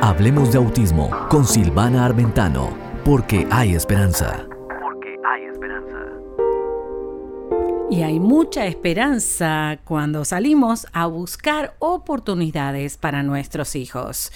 Hablemos de autismo con Silvana Armentano, porque hay esperanza. Porque hay esperanza. Y hay mucha esperanza cuando salimos a buscar oportunidades para nuestros hijos.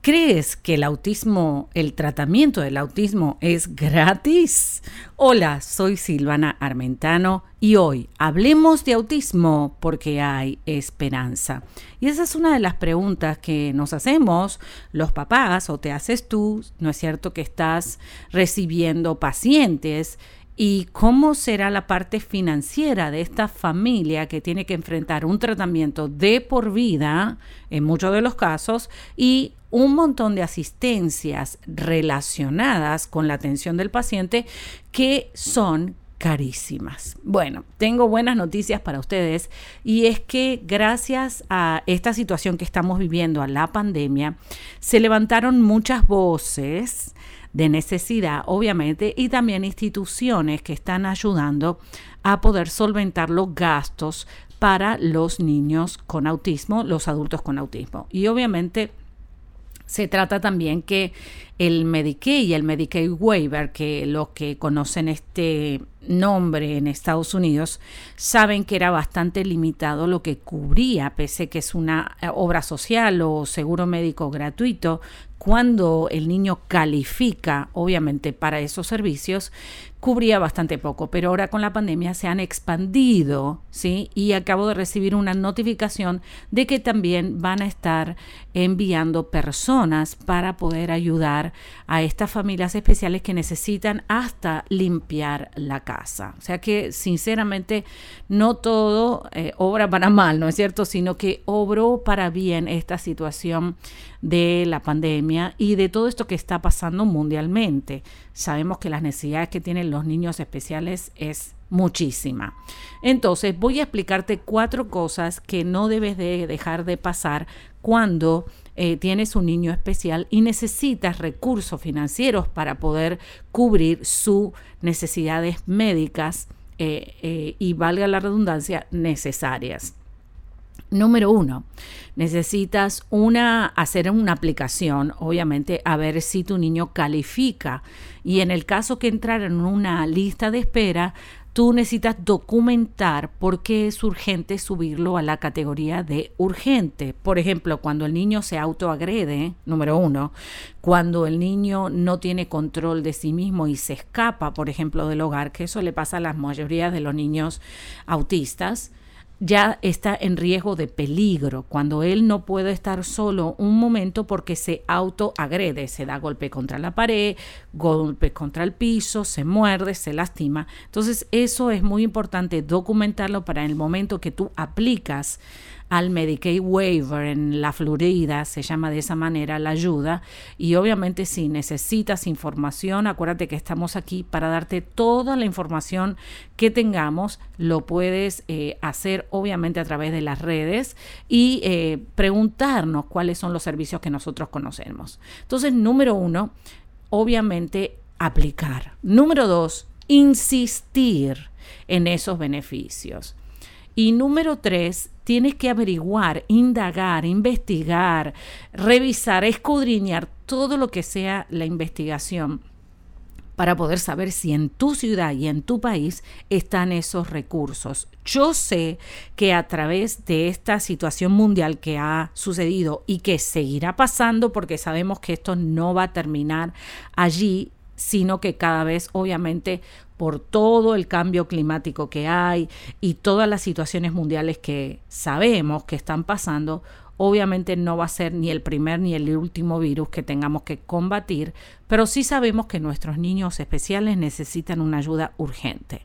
¿Crees que el autismo, el tratamiento del autismo es gratis? Hola, soy Silvana Armentano y hoy hablemos de autismo porque hay esperanza. Y esa es una de las preguntas que nos hacemos los papás o te haces tú, ¿no es cierto que estás recibiendo pacientes? y cómo será la parte financiera de esta familia que tiene que enfrentar un tratamiento de por vida, en muchos de los casos, y un montón de asistencias relacionadas con la atención del paciente que son carísimas. Bueno, tengo buenas noticias para ustedes y es que gracias a esta situación que estamos viviendo, a la pandemia, se levantaron muchas voces de necesidad, obviamente, y también instituciones que están ayudando a poder solventar los gastos para los niños con autismo, los adultos con autismo. Y obviamente se trata también que el Medicaid y el Medicaid Waiver, que los que conocen este nombre en Estados Unidos, saben que era bastante limitado lo que cubría, pese que es una eh, obra social o seguro médico gratuito, cuando el niño califica, obviamente, para esos servicios, cubría bastante poco, pero ahora con la pandemia se han expandido, ¿sí? Y acabo de recibir una notificación de que también van a estar enviando personas para poder ayudar a estas familias especiales que necesitan hasta limpiar la casa. O sea que, sinceramente, no todo eh, obra para mal, ¿no es cierto? Sino que obró para bien esta situación de la pandemia y de todo esto que está pasando mundialmente. Sabemos que las necesidades que los niños especiales es muchísima. Entonces voy a explicarte cuatro cosas que no debes de dejar de pasar cuando eh, tienes un niño especial y necesitas recursos financieros para poder cubrir sus necesidades médicas eh, eh, y valga la redundancia necesarias. Número uno, necesitas una, hacer una aplicación, obviamente, a ver si tu niño califica. Y en el caso que entrara en una lista de espera, tú necesitas documentar por qué es urgente subirlo a la categoría de urgente. Por ejemplo, cuando el niño se autoagrede, número uno, cuando el niño no tiene control de sí mismo y se escapa, por ejemplo, del hogar, que eso le pasa a la mayoría de los niños autistas ya está en riesgo de peligro, cuando él no puede estar solo un momento porque se autoagrede, se da golpe contra la pared, golpe contra el piso, se muerde, se lastima. Entonces eso es muy importante documentarlo para el momento que tú aplicas al Medicaid Waiver en la Florida, se llama de esa manera la ayuda. Y obviamente si necesitas información, acuérdate que estamos aquí para darte toda la información que tengamos. Lo puedes eh, hacer obviamente a través de las redes y eh, preguntarnos cuáles son los servicios que nosotros conocemos. Entonces, número uno, obviamente aplicar. Número dos, insistir en esos beneficios. Y número tres, tienes que averiguar, indagar, investigar, revisar, escudriñar todo lo que sea la investigación para poder saber si en tu ciudad y en tu país están esos recursos. Yo sé que a través de esta situación mundial que ha sucedido y que seguirá pasando porque sabemos que esto no va a terminar allí, sino que cada vez obviamente por todo el cambio climático que hay y todas las situaciones mundiales que sabemos que están pasando, obviamente no va a ser ni el primer ni el último virus que tengamos que combatir, pero sí sabemos que nuestros niños especiales necesitan una ayuda urgente.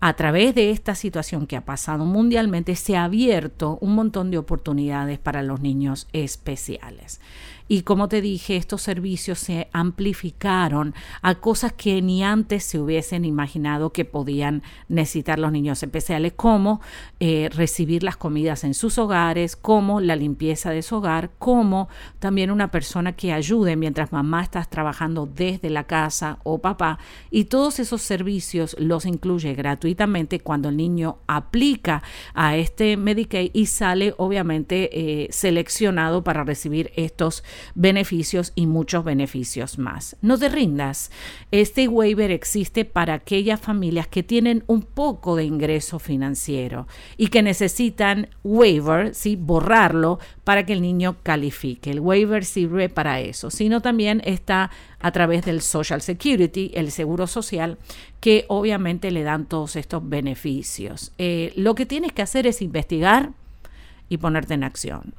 A través de esta situación que ha pasado mundialmente se ha abierto un montón de oportunidades para los niños especiales. Y como te dije, estos servicios se amplificaron a cosas que ni antes se hubiesen imaginado que podían necesitar los niños especiales, como eh, recibir las comidas en sus hogares, como la limpieza de su hogar, como también una persona que ayude mientras mamá está trabajando desde la casa o papá. Y todos esos servicios los incluye gratuitamente cuando el niño aplica a este Medicaid y sale obviamente eh, seleccionado para recibir estos beneficios y muchos beneficios más. No te rindas. Este waiver existe para aquellas familias que tienen un poco de ingreso financiero y que necesitan waiver, ¿sí? borrarlo para que el niño califique. El waiver sirve para eso, sino también está a través del Social Security, el Seguro Social, que obviamente le dan todos estos beneficios. Eh, lo que tienes que hacer es investigar y ponerte en acción.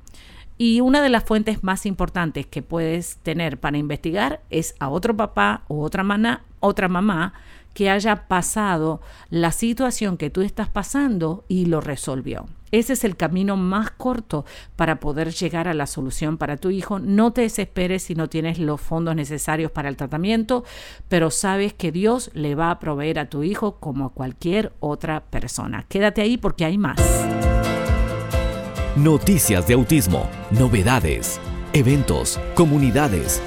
Y una de las fuentes más importantes que puedes tener para investigar es a otro papá o otra, mana, otra mamá que haya pasado la situación que tú estás pasando y lo resolvió. Ese es el camino más corto para poder llegar a la solución para tu hijo. No te desesperes si no tienes los fondos necesarios para el tratamiento, pero sabes que Dios le va a proveer a tu hijo como a cualquier otra persona. Quédate ahí porque hay más. Noticias de autismo, novedades, eventos, comunidades.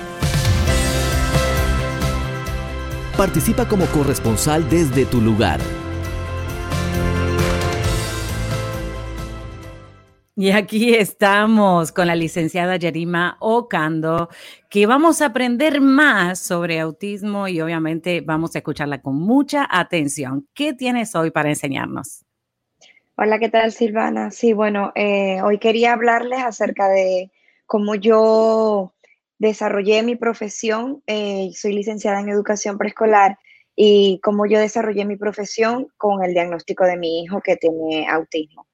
Participa como corresponsal desde tu lugar. Y aquí estamos con la licenciada Yerima Ocando, que vamos a aprender más sobre autismo y obviamente vamos a escucharla con mucha atención. ¿Qué tienes hoy para enseñarnos? Hola, ¿qué tal Silvana? Sí, bueno, eh, hoy quería hablarles acerca de cómo yo desarrollé mi profesión. Eh, soy licenciada en educación preescolar y cómo yo desarrollé mi profesión con el diagnóstico de mi hijo que tiene autismo.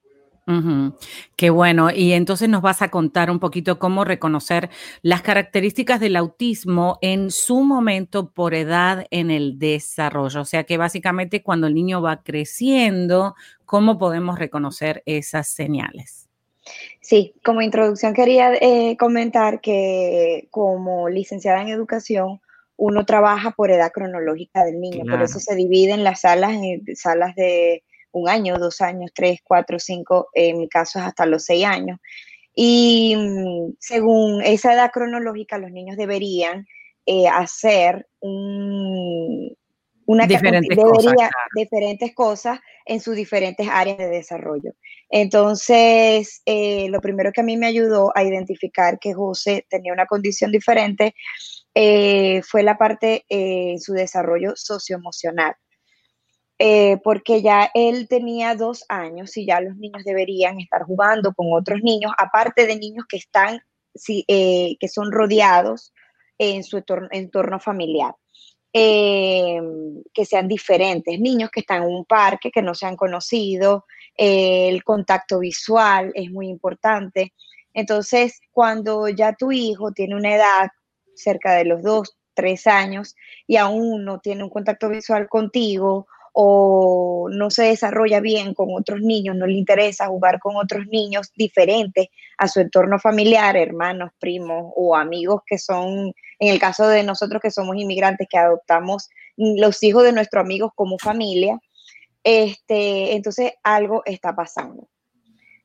Qué bueno. Y entonces nos vas a contar un poquito cómo reconocer las características del autismo en su momento por edad en el desarrollo. O sea que básicamente cuando el niño va creciendo, ¿cómo podemos reconocer esas señales? Sí, como introducción quería eh, comentar que como licenciada en educación, uno trabaja por edad cronológica del niño, por eso se divide en las salas, en salas de un año, dos años, tres, cuatro, cinco, en mi caso es hasta los seis años. Y mm, según esa edad cronológica, los niños deberían eh, hacer una diferentes cosas, diferentes cosas en sus diferentes áreas de desarrollo. Entonces, eh, lo primero que a mí me ayudó a identificar que José tenía una condición diferente eh, fue la parte en su desarrollo socioemocional. Eh, porque ya él tenía dos años y ya los niños deberían estar jugando con otros niños, aparte de niños que están, eh, que son rodeados en su entorno, familiar. Eh, que sean diferentes, niños que están en un parque, que no se han conocido, el contacto visual es muy importante. Entonces, cuando ya tu hijo tiene una edad cerca de los dos, tres años y aún no tiene un contacto visual contigo o no se desarrolla bien con otros niños, no le interesa jugar con otros niños diferentes a su entorno familiar, hermanos, primos o amigos que son, en el caso de nosotros que somos inmigrantes, que adoptamos los hijos de nuestros amigos como familia, este, entonces algo está pasando.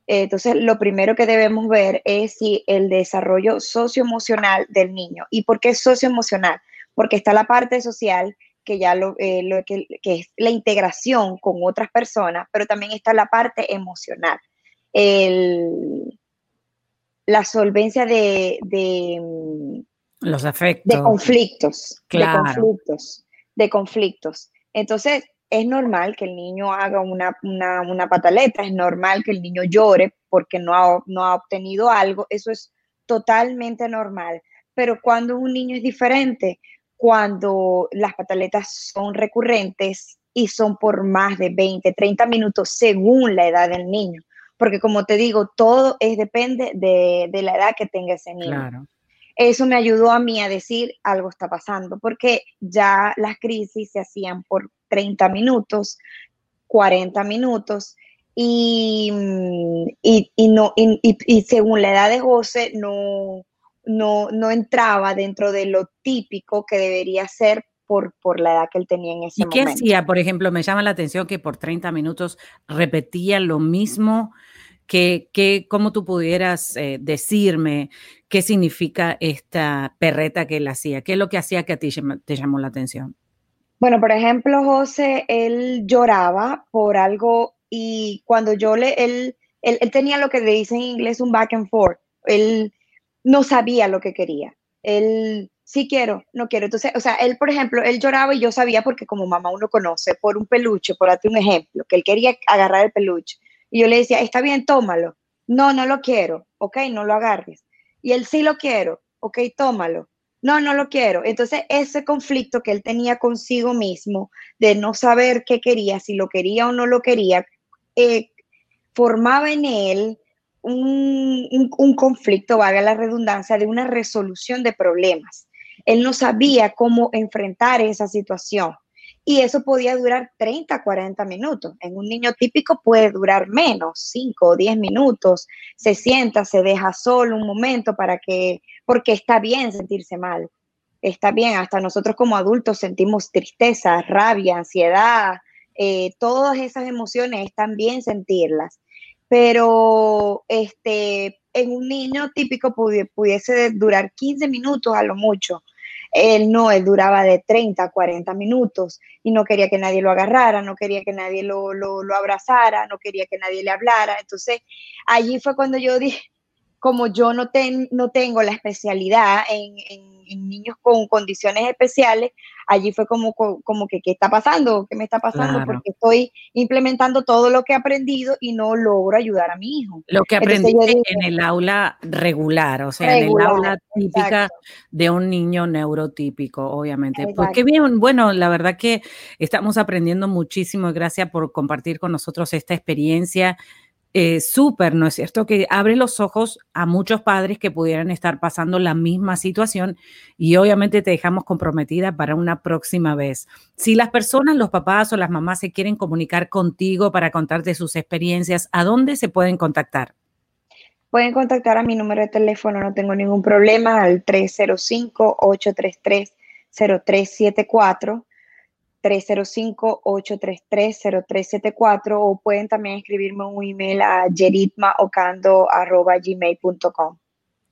Entonces, lo primero que debemos ver es si el desarrollo socioemocional del niño. ¿Y por qué socioemocional? Porque está la parte social que ya lo, eh, lo que, es la integración con otras personas, pero también está la parte emocional. la solvencia de, mm, los afectos. De conflictos. De conflictos. De conflictos. Entonces, es normal que el niño haga una, una, pataleta, es normal que el niño llore porque no ha, no ha obtenido algo, eso es totalmente normal. Pero cuando un niño es diferente, cuando las pataletas son recurrentes y son por más de 20, 30 minutos según la edad del niño. Porque como te digo, todo es depende de, la edad que tenga ese niño. Eso me ayudó a mí a decir algo está pasando, porque ya las crisis se hacían por 30 minutos, 40 minutos, y, y, no, y, según la edad de José, no, no, no entraba dentro de lo típico que debería ser por, por, la edad que él tenía en ese momento. ¿Y qué hacía? Por ejemplo, me llama la atención que por 30 minutos repetía lo mismo. Que, que ¿Cómo tú pudieras eh, decirme qué significa esta perreta que él hacía? ¿Qué es lo que hacía que a ti te llamó la atención? Bueno, por ejemplo, José, él lloraba por algo y cuando yo le, él, él, él tenía lo que le dice en inglés un back and forth. Él no sabía lo que quería. Él, sí quiero, no quiero. Entonces, o sea, él, por ejemplo, él lloraba y yo sabía porque como mamá uno conoce, por un peluche, por darte un ejemplo, que él quería agarrar el peluche. Y yo le decía, está bien, tómalo. No, no lo quiero. Ok, no lo agarres. Y él sí lo quiero. Ok, tómalo. No, no lo quiero. Entonces, ese conflicto que él tenía consigo mismo de no saber qué quería, si lo quería o no lo quería, eh, formaba en él un, conflicto, valga la redundancia, de una resolución de problemas. Él no sabía cómo enfrentar esa situación y eso podía durar 30, 40 minutos. En un niño típico puede durar menos, 5 o 10 minutos. Se sienta, se deja solo un momento para que, porque está bien sentirse mal. Está bien, hasta nosotros como adultos sentimos tristeza, rabia, ansiedad, eh, todas esas emociones están bien sentirlas pero este, en un niño típico pudiese durar 15 minutos a lo mucho. Él no, él duraba de 30 40 minutos y no quería que nadie lo agarrara, no quería que nadie lo, lo, lo abrazara, no quería que nadie le hablara. Entonces, allí fue cuando yo dije, como yo no, no tengo la especialidad en, niños con condiciones especiales, allí fue como, como que, ¿qué está pasando? ¿Qué me está pasando? Porque estoy implementando todo lo que he aprendido y no logro ayudar a mi hijo. Lo que aprendí en el aula regular, o sea, en el aula típica de un niño neurotípico, obviamente. Pues qué bien, bueno, la verdad que estamos aprendiendo muchísimo. Gracias por compartir con nosotros esta experiencia eh, súper, ¿no es cierto? Que abre los ojos a muchos padres que pudieran estar pasando la misma situación y obviamente te dejamos comprometida para una próxima vez. Si las personas, los papás o las mamás se quieren comunicar contigo para contarte sus experiencias, ¿a dónde se pueden contactar? Pueden contactar a mi número de teléfono, no tengo ningún problema, al 305-833-0374 305-833-0374 o pueden también escribirme un email a jeritmaocando.gmail.com.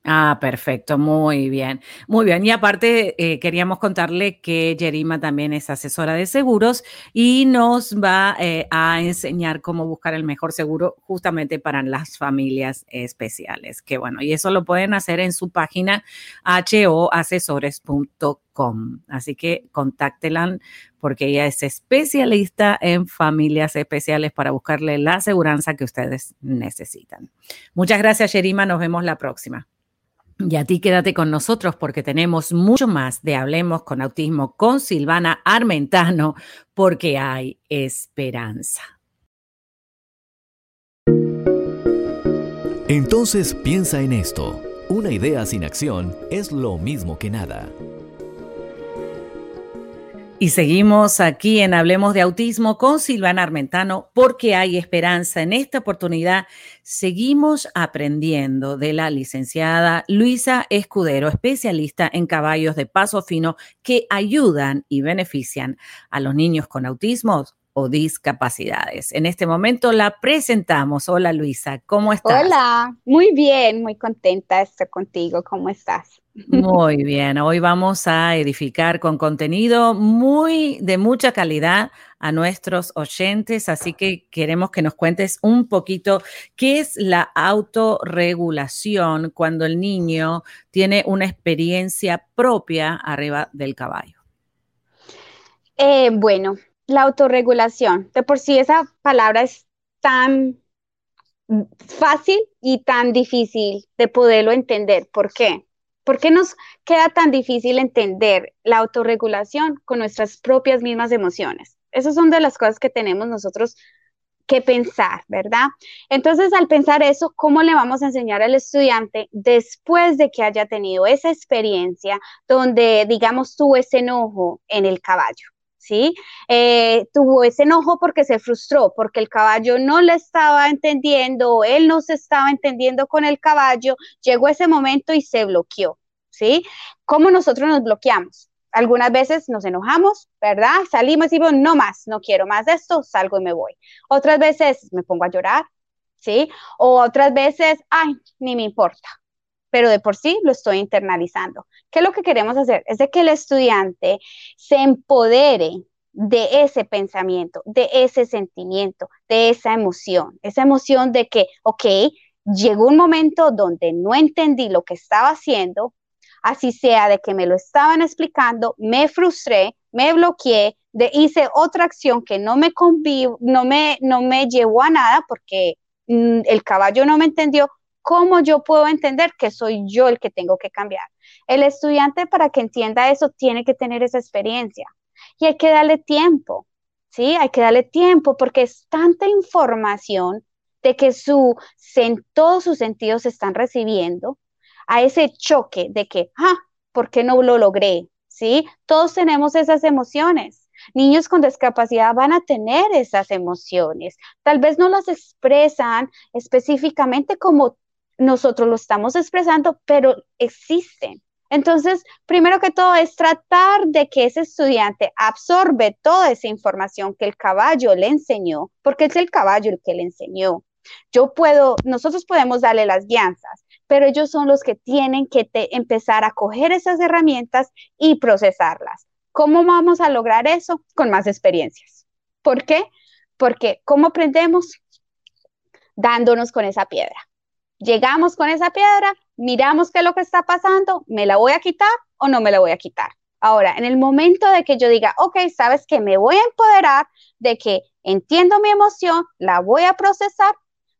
Ah, perfecto, muy bien, muy bien. Y aparte, eh, queríamos contarle que Jerima también es asesora de seguros y nos va eh, a enseñar cómo buscar el mejor seguro justamente para las familias especiales. Que bueno, y eso lo pueden hacer en su página hoasesores.com. Así que contáctelan porque ella es especialista en familias especiales para buscarle la aseguranza que ustedes necesitan. Muchas gracias, Jerima. Nos vemos la próxima. Y a ti quédate con nosotros porque tenemos mucho más de Hablemos con Autismo con Silvana Armentano porque hay esperanza. Entonces piensa en esto. Una idea sin acción es lo mismo que nada. Y seguimos aquí en Hablemos de Autismo con Silvana Armentano porque hay esperanza. En esta oportunidad seguimos aprendiendo de la licenciada Luisa Escudero, especialista en caballos de paso fino que ayudan y benefician a los niños con autismo o discapacidades. En este momento la presentamos. Hola Luisa, ¿cómo estás? Hola, muy bien, muy contenta de estar contigo. ¿Cómo estás? Muy bien, hoy vamos a edificar con contenido muy de mucha calidad a nuestros oyentes, así que queremos que nos cuentes un poquito qué es la autorregulación cuando el niño tiene una experiencia propia arriba del caballo. Eh, bueno, la autorregulación, de por sí esa palabra es tan fácil y tan difícil de poderlo entender. ¿Por qué? ¿Por qué nos queda tan difícil entender la autorregulación con nuestras propias mismas emociones? Esas son de las cosas que tenemos nosotros que pensar, ¿verdad? Entonces, al pensar eso, ¿cómo le vamos a enseñar al estudiante después de que haya tenido esa experiencia donde, digamos, tuvo ese enojo en el caballo? ¿Sí? Eh, tuvo ese enojo porque se frustró, porque el caballo no le estaba entendiendo, él no se estaba entendiendo con el caballo, llegó ese momento y se bloqueó ¿sí? ¿Cómo nosotros nos bloqueamos? Algunas veces nos enojamos, ¿verdad? Salimos y digo, no más, no quiero más de esto, salgo y me voy. Otras veces me pongo a llorar, ¿sí? O otras veces, ay, ni me importa, pero de por sí lo estoy internalizando. ¿Qué es lo que queremos hacer? Es de que el estudiante se empodere de ese pensamiento, de ese sentimiento, de esa emoción, esa emoción de que, ok, llegó un momento donde no entendí lo que estaba haciendo, así sea de que me lo estaban explicando, me frustré, me bloqueé, de, hice otra acción que no me, no me, no me llevó a nada porque mm, el caballo no me entendió, ¿cómo yo puedo entender que soy yo el que tengo que cambiar? El estudiante para que entienda eso tiene que tener esa experiencia y hay que darle tiempo, ¿sí? Hay que darle tiempo porque es tanta información de que su, en todos sus sentidos se están recibiendo a ese choque de que, ah, ¿por qué no lo logré? ¿Sí? Todos tenemos esas emociones. Niños con discapacidad van a tener esas emociones. Tal vez no las expresan específicamente como nosotros lo estamos expresando, pero existen. Entonces, primero que todo es tratar de que ese estudiante absorbe toda esa información que el caballo le enseñó, porque es el caballo el que le enseñó. Yo puedo, nosotros podemos darle las guianzas, pero ellos son los que tienen que empezar a coger esas herramientas y procesarlas. ¿Cómo vamos a lograr eso? Con más experiencias. ¿Por qué? Porque ¿cómo aprendemos? Dándonos con esa piedra. Llegamos con esa piedra, miramos qué es lo que está pasando, ¿me la voy a quitar o no me la voy a quitar? Ahora, en el momento de que yo diga, ok, sabes que me voy a empoderar de que entiendo mi emoción, la voy a procesar,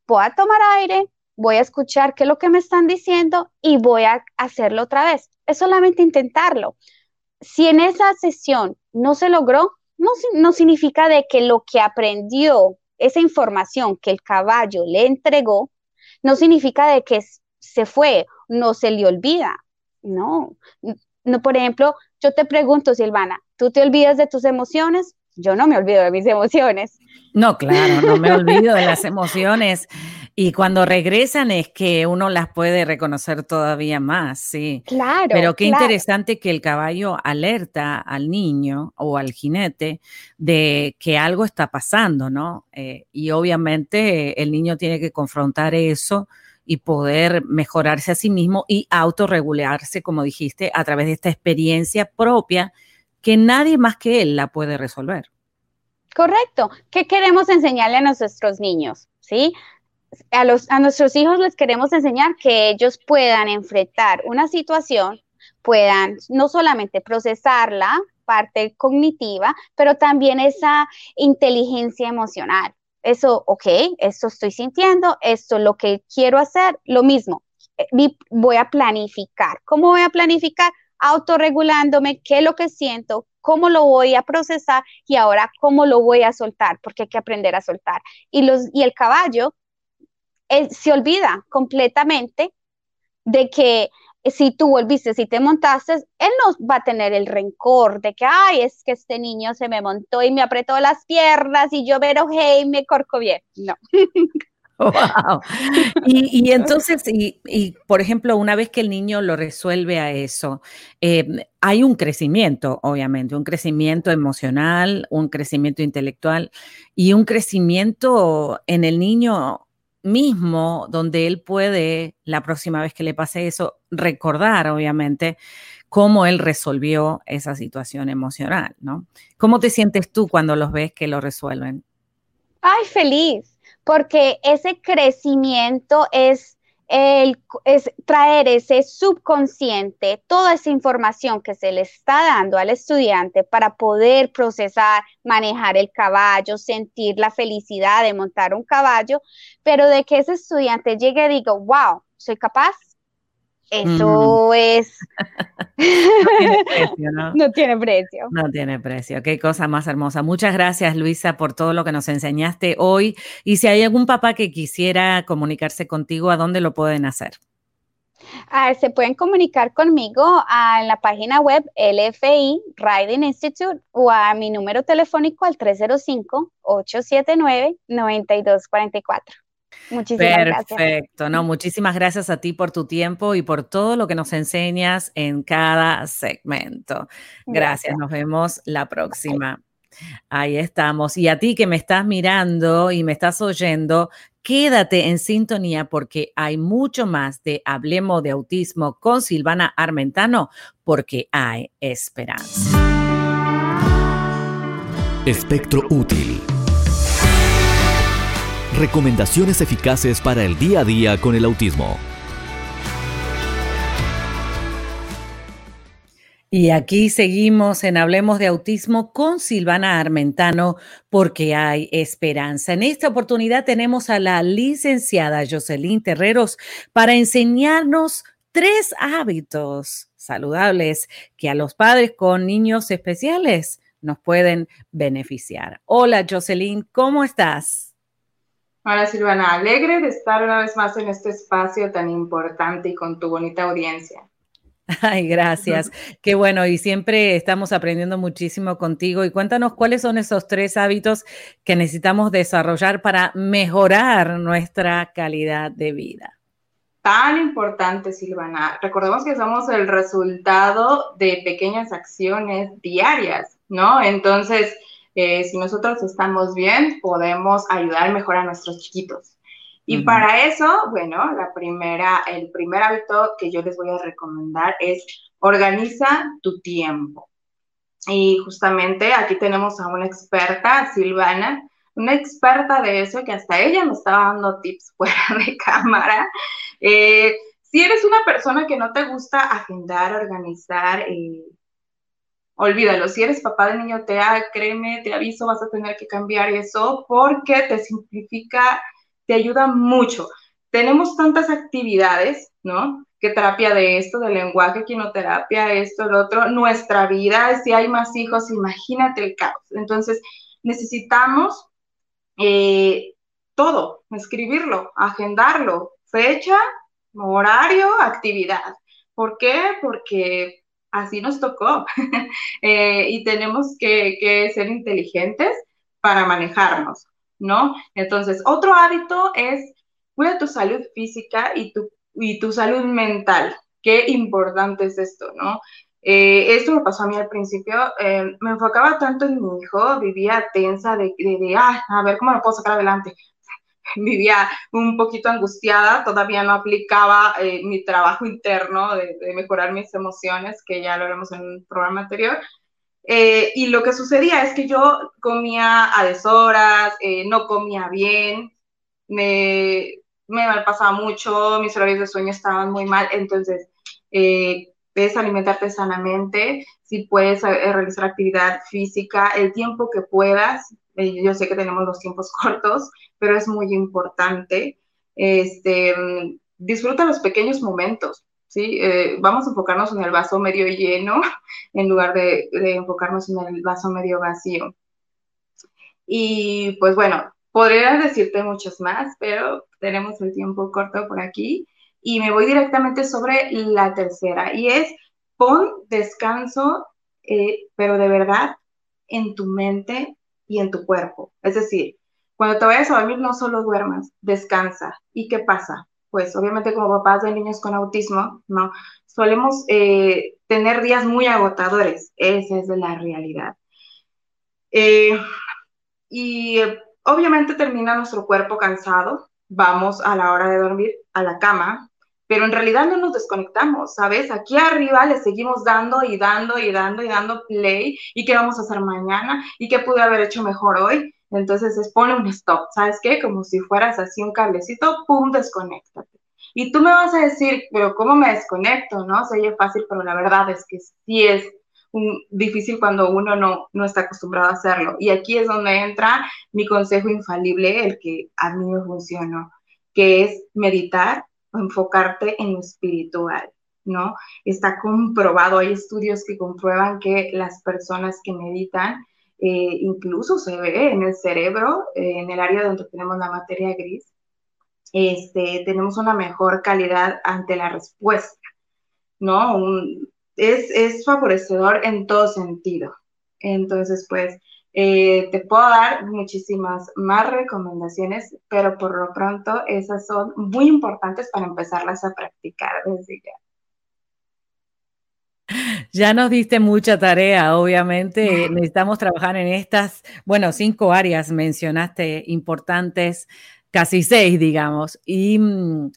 voy a tomar aire, voy a escuchar qué es lo que me están diciendo y voy a hacerlo otra vez. Es solamente intentarlo. Si en esa sesión no se logró, no, no significa de que lo que aprendió, esa información que el caballo le entregó, no significa de que se fue, no se le olvida. No, no, por ejemplo, yo te pregunto, Silvana, ¿tú te olvidas de tus emociones? Yo no me olvido de mis emociones. No, claro, no me olvido de las emociones. Y cuando regresan es que uno las puede reconocer todavía más, sí. Claro. Pero qué interesante que el caballo alerta al niño o al jinete de que algo está pasando, ¿no? Eh, y obviamente el niño tiene que confrontar eso y poder mejorarse a sí mismo y autorregularse, como dijiste, a través de esta experiencia propia que nadie más que él la puede resolver. Correcto. ¿Qué queremos enseñarle a nuestros niños? ¿Sí? A, los, a nuestros hijos les queremos enseñar que ellos puedan enfrentar una situación, puedan no solamente procesarla, parte cognitiva, pero también esa inteligencia emocional. Eso, ok, esto estoy sintiendo, esto es lo que quiero hacer, lo mismo, eh, voy a planificar. ¿Cómo voy a planificar? Autorregulándome, qué es lo que siento, cómo lo voy a procesar y ahora cómo lo voy a soltar, porque hay que aprender a soltar. Y, los, y el caballo se olvida completamente de que si tú volviste, si te montaste, él no va a tener el rencor de que, ay, es que este niño se me montó y me apretó las piernas y yo me enojé y me bien. No. Wow. Y, entonces, y, por ejemplo, una vez que el niño lo resuelve a eso, eh, hay un crecimiento, obviamente, un crecimiento emocional, un crecimiento intelectual y un crecimiento en el niño mismo donde él puede, la próxima vez que le pase eso, recordar, obviamente, cómo él resolvió esa situación emocional, ¿no? ¿Cómo te sientes tú cuando los ves que lo resuelven? Ay, feliz, porque ese crecimiento es el, traer ese subconsciente, toda esa información que se le está dando al estudiante para poder procesar, manejar el caballo, sentir la felicidad de montar un caballo, pero de que ese estudiante llegue y diga, wow, soy capaz, eso mm. es... no tiene precio, ¿no? No tiene precio. No tiene precio. Qué cosa más hermosa. Muchas gracias, Luisa, por todo lo que nos enseñaste hoy. Y si hay algún papá que quisiera comunicarse contigo, ¿a dónde lo pueden hacer? Ah, se pueden comunicar conmigo a la página web LFI Riding Institute o a mi número telefónico al 305-879-9244. Muchísimas Perfecto. Perfecto, no, muchísimas gracias a ti por tu tiempo y por todo lo que nos enseñas en cada segmento. Gracias, nos vemos la próxima. Ahí estamos. Y a ti que me estás mirando y me estás oyendo, quédate en sintonía porque hay mucho más de Hablemos de Autismo con Silvana Armentano porque hay esperanza. Espectro útil. Recomendaciones eficaces para el día a día con el autismo. Y aquí seguimos en Hablemos de Autismo con Silvana Armentano porque hay esperanza. En esta oportunidad tenemos a la licenciada Jocelyn Terreros para enseñarnos tres hábitos saludables que a los padres con niños especiales nos pueden beneficiar. Hola Jocelyn, ¿cómo estás? Hola Silvana, alegre de estar una vez más en este espacio tan importante y con tu bonita audiencia. Ay, gracias. Qué bueno. Y siempre estamos aprendiendo muchísimo contigo. Y cuéntanos cuáles son esos tres hábitos que necesitamos desarrollar para mejorar nuestra calidad de vida. Tan importante, Silvana. Recordemos que somos el resultado de pequeñas acciones diarias, ¿no? Entonces, eh, si nosotros estamos bien, podemos ayudar mejor a nuestros chiquitos. Y para eso, bueno, la primera, el primer hábito que yo les voy a recomendar es organiza tu tiempo. Y justamente aquí tenemos a una experta, Silvana, una experta de eso que hasta ella me estaba dando tips fuera de cámara. Eh, si eres una persona que no te gusta agendar, organizar, eh, olvídalo. Si eres papá de niño TEA, créeme, te aviso, vas a tener que cambiar eso porque te simplifica te ayuda mucho. Tenemos tantas actividades, ¿no? Que terapia de esto, de lenguaje, quinoterapia, esto, lo otro, nuestra vida, si hay más hijos, imagínate el caos. Entonces, necesitamos eh, todo, escribirlo, agendarlo, fecha, horario, actividad. ¿Por qué? Porque así nos tocó eh, y tenemos que ser inteligentes para manejarnos. ¿no? Entonces, otro hábito es cuida tu salud física y tu, y tu salud mental. Qué importante es esto, ¿no? Eh, esto me pasó a mí al principio, eh, me enfocaba tanto en mi hijo, vivía tensa de, de, ah, a ver cómo lo puedo sacar adelante. Vivía un poquito angustiada, todavía no aplicaba eh, mi trabajo interno de, de, mejorar mis emociones, que ya lo haremos en un programa anterior, eh, y lo que sucedía es que yo comía a deshoras, eh, no comía bien, me, me pasaba mucho, mis horarios de sueño estaban muy mal, entonces eh, puedes alimentarte sanamente, si puedes realizar actividad física, el tiempo que puedas, yo sé que tenemos los tiempos cortos, pero es muy importante, este, disfruta los pequeños momentos, ¿sí? Eh, vamos a enfocarnos en el vaso medio lleno en lugar de, enfocarnos en el vaso medio vacío. Y pues bueno, podría decirte muchos más, pero tenemos el tiempo corto por aquí y me voy directamente sobre la tercera y es pon descanso, eh, pero de verdad en tu mente y en tu cuerpo. Es decir, cuando te vayas a dormir no solo duermas, descansa. ¿Y qué pasa? pues obviamente como papás de niños con autismo, ¿no? Solemos eh, tener días muy agotadores, esa es la realidad. Eh, y obviamente termina nuestro cuerpo cansado, vamos a la hora de dormir a la cama, pero en realidad no nos desconectamos, ¿sabes? Aquí arriba le seguimos dando y dando y dando y dando play y qué vamos a hacer mañana y qué pude haber hecho mejor hoy entonces es pone un stop, ¿sabes qué? Como si fueras así un cablecito, pum, desconéctate. Y tú me vas a decir, pero ¿cómo me desconecto? ¿No? Se oye fácil, pero la verdad es que sí es un, difícil cuando uno no, no está acostumbrado a hacerlo. Y aquí es donde entra mi consejo infalible, el que a mí me funcionó, que es meditar o enfocarte en lo espiritual. ¿no? Está comprobado, hay estudios que comprueban que las personas que meditan eh, incluso se ve en el cerebro, eh, en el área donde tenemos la materia gris, este, tenemos una mejor calidad ante la respuesta, ¿no? Es, es, favorecedor en todo sentido. Entonces, pues, Eh, te puedo dar muchísimas más recomendaciones, pero por lo pronto esas son muy importantes para empezarlas a practicar desde ya. Ya nos diste mucha tarea, obviamente. Necesitamos trabajar en estas, bueno, cinco áreas mencionaste importantes, casi seis, digamos. Y mm,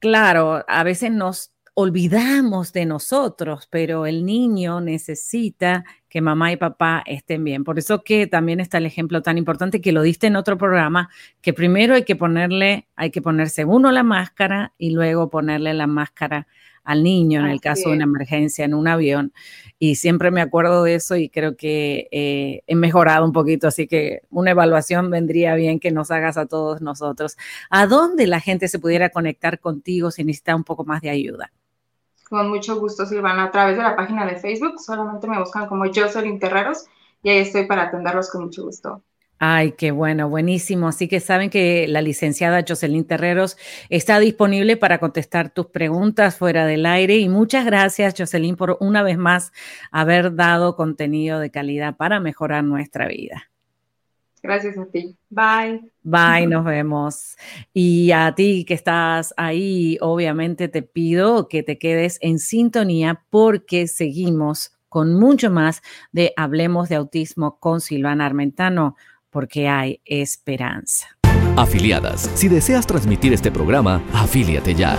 claro, a veces nos olvidamos de nosotros, pero el niño necesita que mamá y papá estén bien. Por eso que también está el ejemplo tan importante que lo diste en otro programa, que primero hay que ponerle, hay que ponerse uno la máscara y luego ponerle la máscara al niño en el caso de una emergencia en un avión. Y siempre me acuerdo de eso y creo que eh, he mejorado un poquito, así que una evaluación vendría bien que nos hagas a todos nosotros. ¿A dónde la gente se pudiera conectar contigo si necesita un poco más de ayuda? Con mucho gusto, Silvana. A través de la página de Facebook, solamente me buscan como Jocelyn Terreros y ahí estoy para atenderlos con mucho gusto. Ay, qué bueno, buenísimo. Así que saben que la licenciada Jocelyn Terreros está disponible para contestar tus preguntas fuera del aire. Y muchas gracias, Jocelyn, por una vez más haber dado contenido de calidad para mejorar nuestra vida. Gracias a ti. Bye. Bye, nos vemos. Y a ti que estás ahí, obviamente te pido que te quedes en sintonía porque seguimos con mucho más de Hablemos de Autismo con Silvana Armentano, porque hay esperanza. Afiliadas, si deseas transmitir este programa, afíliate ya.